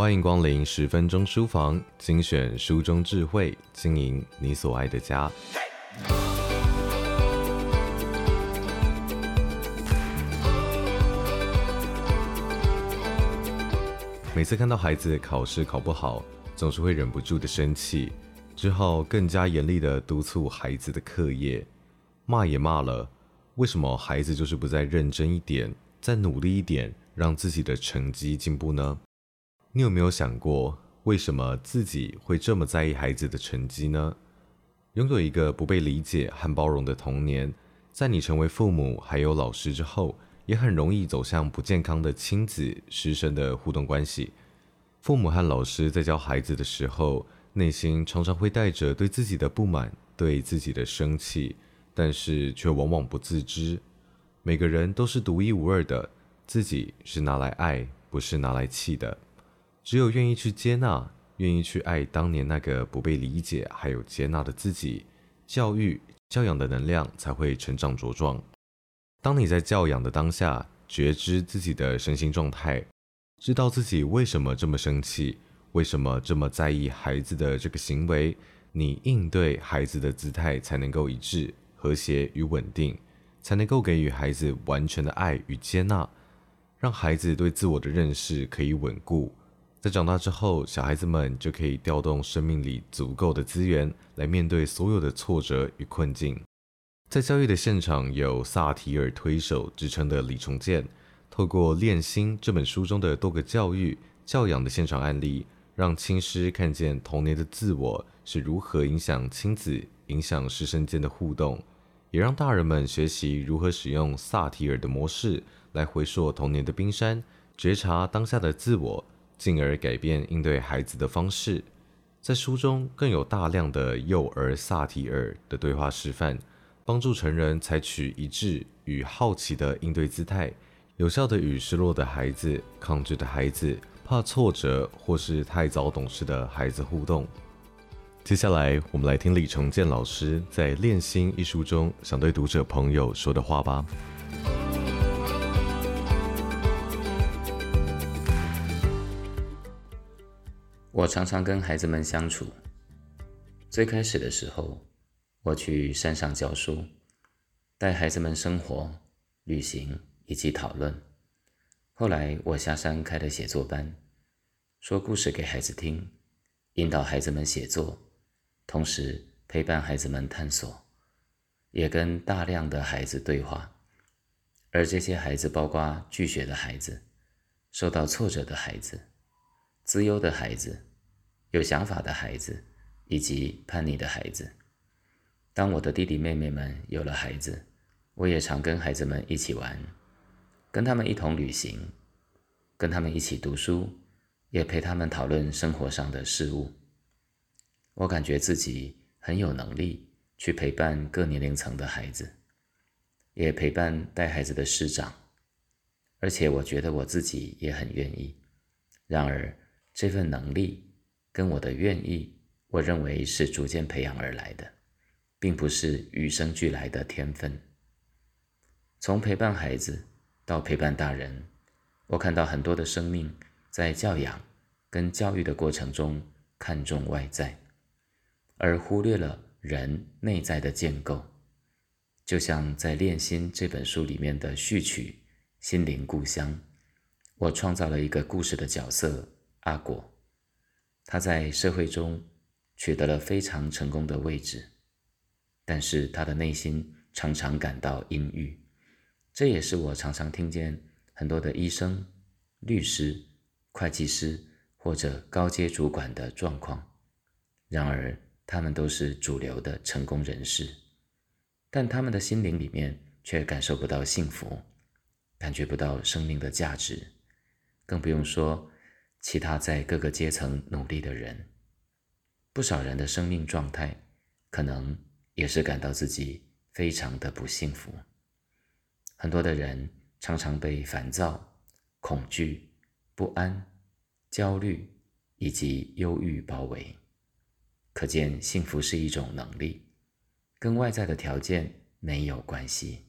欢迎光临十分钟书房，精选书中智慧，经营你所爱的家。每次看到孩子考试考不好，总是会忍不住的生气，只好更加严厉的督促孩子的课业。骂也骂了，为什么孩子就是不再认真一点，再努力一点，让自己的成绩进步呢？你有没有想过，为什么自己会这么在意孩子的成绩呢？拥有一个不被理解和包容的童年，在你成为父母还有老师之后，也很容易走向不健康的亲子师生的互动关系。父母和老师在教孩子的时候，内心常常会带着对自己的不满、对自己的生气，但是却往往不自知。每个人都是独一无二的，自己是拿来爱，不是拿来气的。只有愿意去接纳，愿意去爱当年那个不被理解还有接纳的自己，教育教养的能量才会成长茁壮。当你在教养的当下，觉知自己的身心状态，知道自己为什么这么生气，为什么这么在意孩子的这个行为，你应对孩子的姿态才能够一致、和谐与稳定，才能够给予孩子完全的爱与接纳，让孩子对自我的认识可以稳固。在长大之后，小孩子们就可以调动生命里足够的资源，来面对所有的挫折与困境。在教育的现场，有萨提尔推手之称的李重建，透过《练心》这本书中的多个教育教养的现场案例，让亲师看见童年的自我是如何影响亲子、影响师生间的互动，也让大人们学习如何使用萨提尔的模式来回溯童年的冰山，觉察当下的自我，进而改变应对孩子的方式。在书中更有大量的幼儿萨提尔的对话示范。帮助成人采取一致与好奇的应对姿态，有效地与失落的孩子、抗拒的孩子、怕挫折或是太早懂事的孩子互动。接下来，我们来听李崇建老师在《练心》一书中想对读者朋友说的话吧。我常常跟孩子们相处，最开始的时候。我去山上教书，带孩子们生活、旅行以及讨论。后来我下山开了写作班，说故事给孩子听，引导孩子们写作，同时陪伴孩子们探索，也跟大量的孩子对话。而这些孩子包括拒绝的孩子、受到挫折的孩子、资优的孩子、有想法的孩子，以及叛逆的孩子。当我的弟弟妹妹们有了孩子，我也常跟孩子们一起玩，跟他们一同旅行，跟他们一起读书，也陪他们讨论生活上的事物。我感觉自己很有能力去陪伴各年龄层的孩子，也陪伴带孩子的师长，而且我觉得我自己也很愿意。然而，这份能力跟我的愿意，我认为是逐渐培养而来的。并不是与生俱来的天分。从陪伴孩子到陪伴大人，我看到很多的生命在教养跟教育的过程中看重外在，而忽略了人内在的建构。就像在《练心》这本书里面的序曲《心灵故乡》，我创造了一个故事的角色阿果，他在社会中取得了非常成功的位置。但是他的内心常常感到阴郁，这也是我常常听见很多的医生、律师、会计师或者高阶主管的状况。然而，他们都是主流的成功人士，但他们的心灵里面却感受不到幸福，感觉不到生命的价值，更不用说其他在各个阶层努力的人。不少人的生命状态可能。也是感到自己非常的不幸福。很多的人常常被烦躁、恐惧、不安、焦虑以及忧郁包围。可见，幸福是一种能力，跟外在的条件没有关系。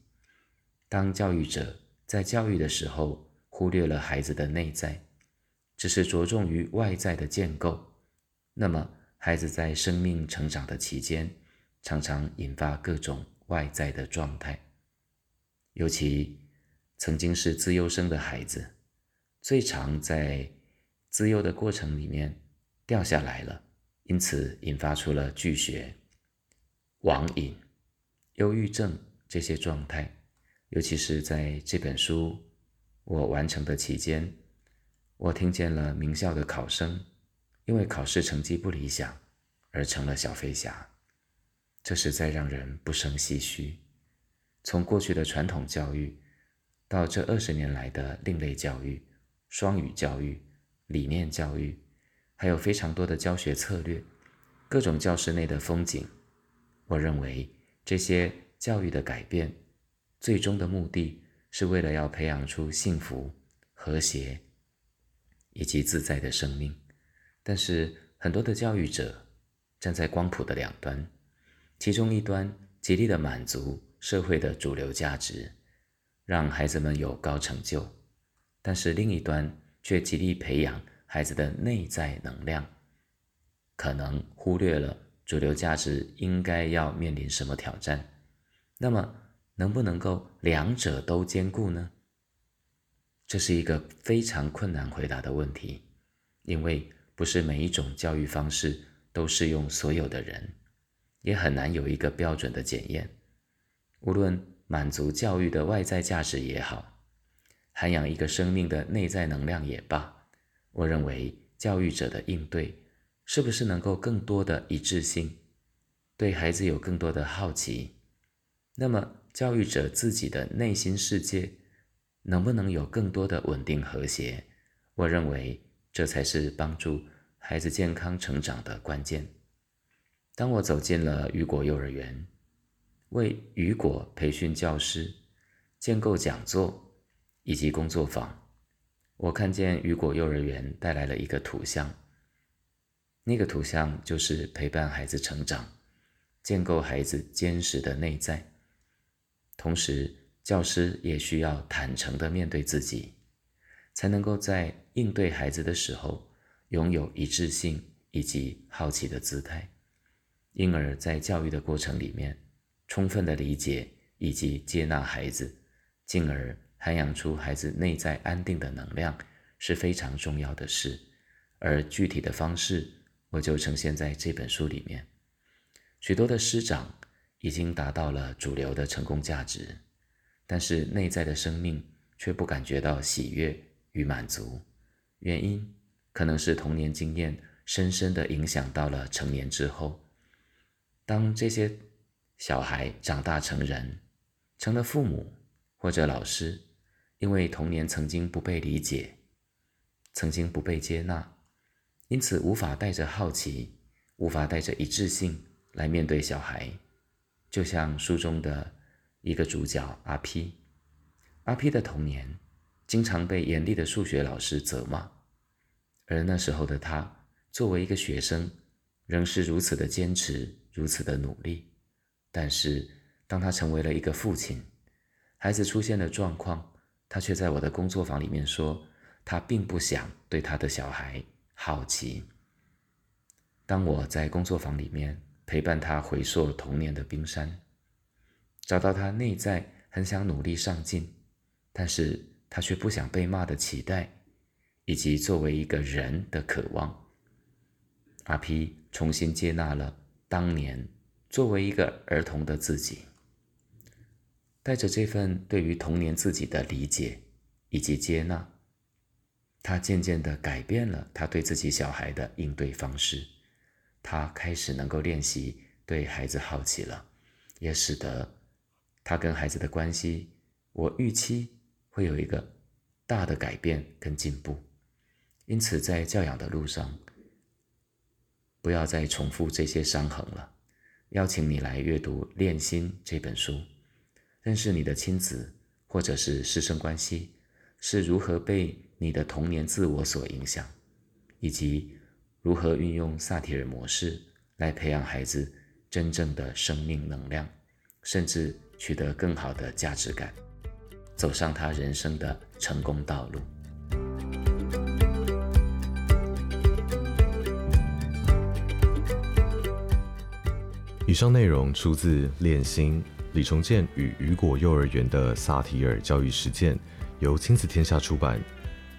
当教育者在教育的时候忽略了孩子的内在，只是着重于外在的建构，那么孩子在生命成长的期间，常常引发各种外在的状态。尤其曾经是资优生的孩子，最常在资优的过程里面掉下来了，因此引发出了拒学、网瘾、忧郁症这些状态。尤其是在这本书我完成的期间，我听见了名校的考生因为考试成绩不理想而成了小飞侠，这实在让人不胜唏嘘。从过去的传统教育，到这二十年来的另类教育、双语教育、理念教育，还有非常多的教学策略，各种教室内的风景，我认为这些教育的改变，最终的目的是为了要培养出幸福、和谐以及自在的生命。但是很多的教育者站在光谱的两端，其中一端极力的满足。社会的主流价值，让孩子们有高成就，但是另一端却极力培养孩子的内在能量，可能忽略了主流价值应该要面临什么挑战。那么，能不能够两者都兼顾呢？这是一个非常困难回答的问题，因为不是每一种教育方式都适用所有的人，也很难有一个标准的检验。无论满足教育的外在价值也好，涵养一个生命的内在能量也罢，我认为教育者的应对是不是能够更多的一致性，对孩子有更多的好奇，那么教育者自己的内心世界能不能有更多的稳定和谐？我认为这才是帮助孩子健康成长的关键。当我走进了雨果幼儿园。为雨果培训教师、建构讲座以及工作坊，我看见雨果幼儿园带来了一个图像。那个图像就是陪伴孩子成长，建构孩子坚实的内在。同时，教师也需要坦诚地面对自己，才能够在应对孩子的时候拥有一致性以及好奇的姿态，因而，在教育的过程里面。充分的理解以及接纳孩子，进而涵养出孩子内在安定的能量，是非常重要的事。而具体的方式，我就呈现在这本书里面。许多的师长已经达到了主流的成功价值，但是内在的生命却不感觉到喜悦与满足。原因可能是童年经验深深的影响到了成年之后，当这些。小孩长大成人，成了父母或者老师，因为童年曾经不被理解，曾经不被接纳，因此无法带着好奇，无法带着一致性来面对小孩。就像书中的一个主角阿 P，阿 P 的童年经常被严厉的数学老师责骂，而那时候的他作为一个学生，仍是如此的坚持，如此的努力。但是，当他成为了一个父亲，孩子出现了状况，他却在我的工作坊里面说，他并不想对他的小孩好奇。当我在工作坊里面陪伴他回溯童年的冰山，找到他内在很想努力上进，但是他却不想被骂的期待，以及作为一个人的渴望，阿 P 重新接纳了当年。作为一个儿童的自己，带着这份对于童年自己的理解以及接纳，他渐渐地改变了他对自己小孩的应对方式。他开始能够练习对孩子好奇了，也使得他跟孩子的关系，我预期会有一个大的改变跟进步。因此，在教养的路上，不要再重复这些伤痕了。邀请你来阅读《恋心》这本书，认识你的亲子或者是师生关系是如何被你的童年自我所影响，以及如何运用萨提尔模式来培养孩子真正的生命能量，甚至取得更好的价值感走上他人生的成功道路。以上内容出自练心李重建与雨果幼儿园的萨提尔教育实践由亲子天下出版。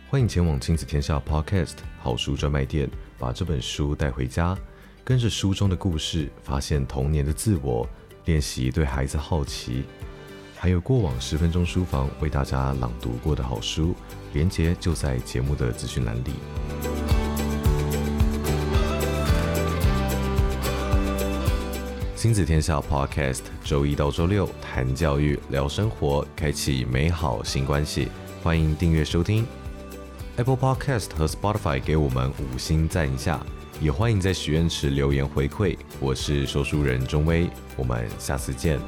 欢迎前往亲子天下 podcast 好书专卖店把这本书带回家跟着书中的故事发现童年的自我练习对孩子好奇。还有过往十分钟书房为大家朗读过的好书，连结就在节目的资讯栏里。亲子天下 Podcast，周一到周六谈教育、聊生活，开启美好新关系。欢迎订阅收听 Apple Podcast 和 Spotify，给我们五星赞一下。也欢迎在许愿池留言回馈。我是说书人钟威，我们下次见。